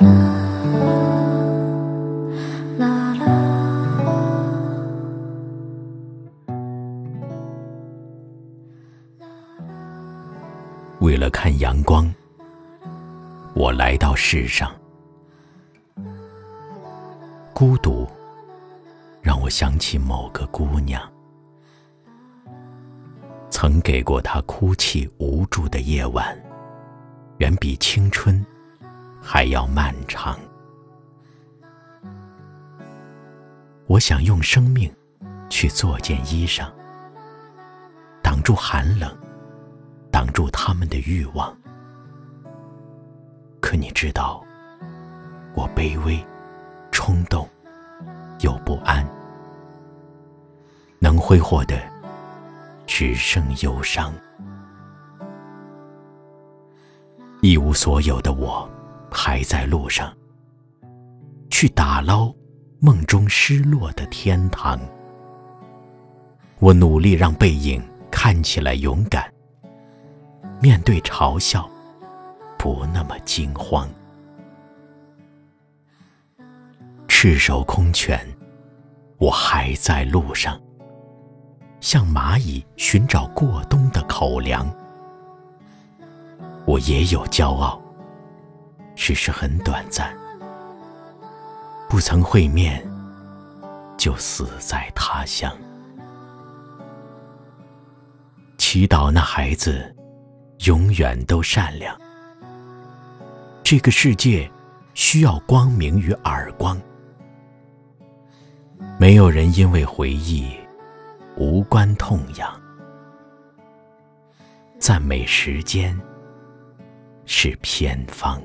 啦啦啦为了看阳光我来到世上。孤独让我想起某个姑娘曾给过她哭泣无助的夜晚远比青春还要漫长。我想用生命去做件衣裳，挡住寒冷。挡住他们的欲望，可你知道，我卑微、冲动又不安，能挥霍的只剩忧伤。一无所有的我，还在路上，去打捞梦中失落的天堂。我努力让背影看起来勇敢。面对嘲笑，不那么惊慌。赤手空拳，我还在路上，像蚂蚁寻找过冬的口粮。我也有骄傲，只是很短暂，不曾会面，就死在他乡。祈祷那孩子。永远都善良。这个世界需要光明与耳光。没有人因为回忆无关痛痒。赞美时间是偏方。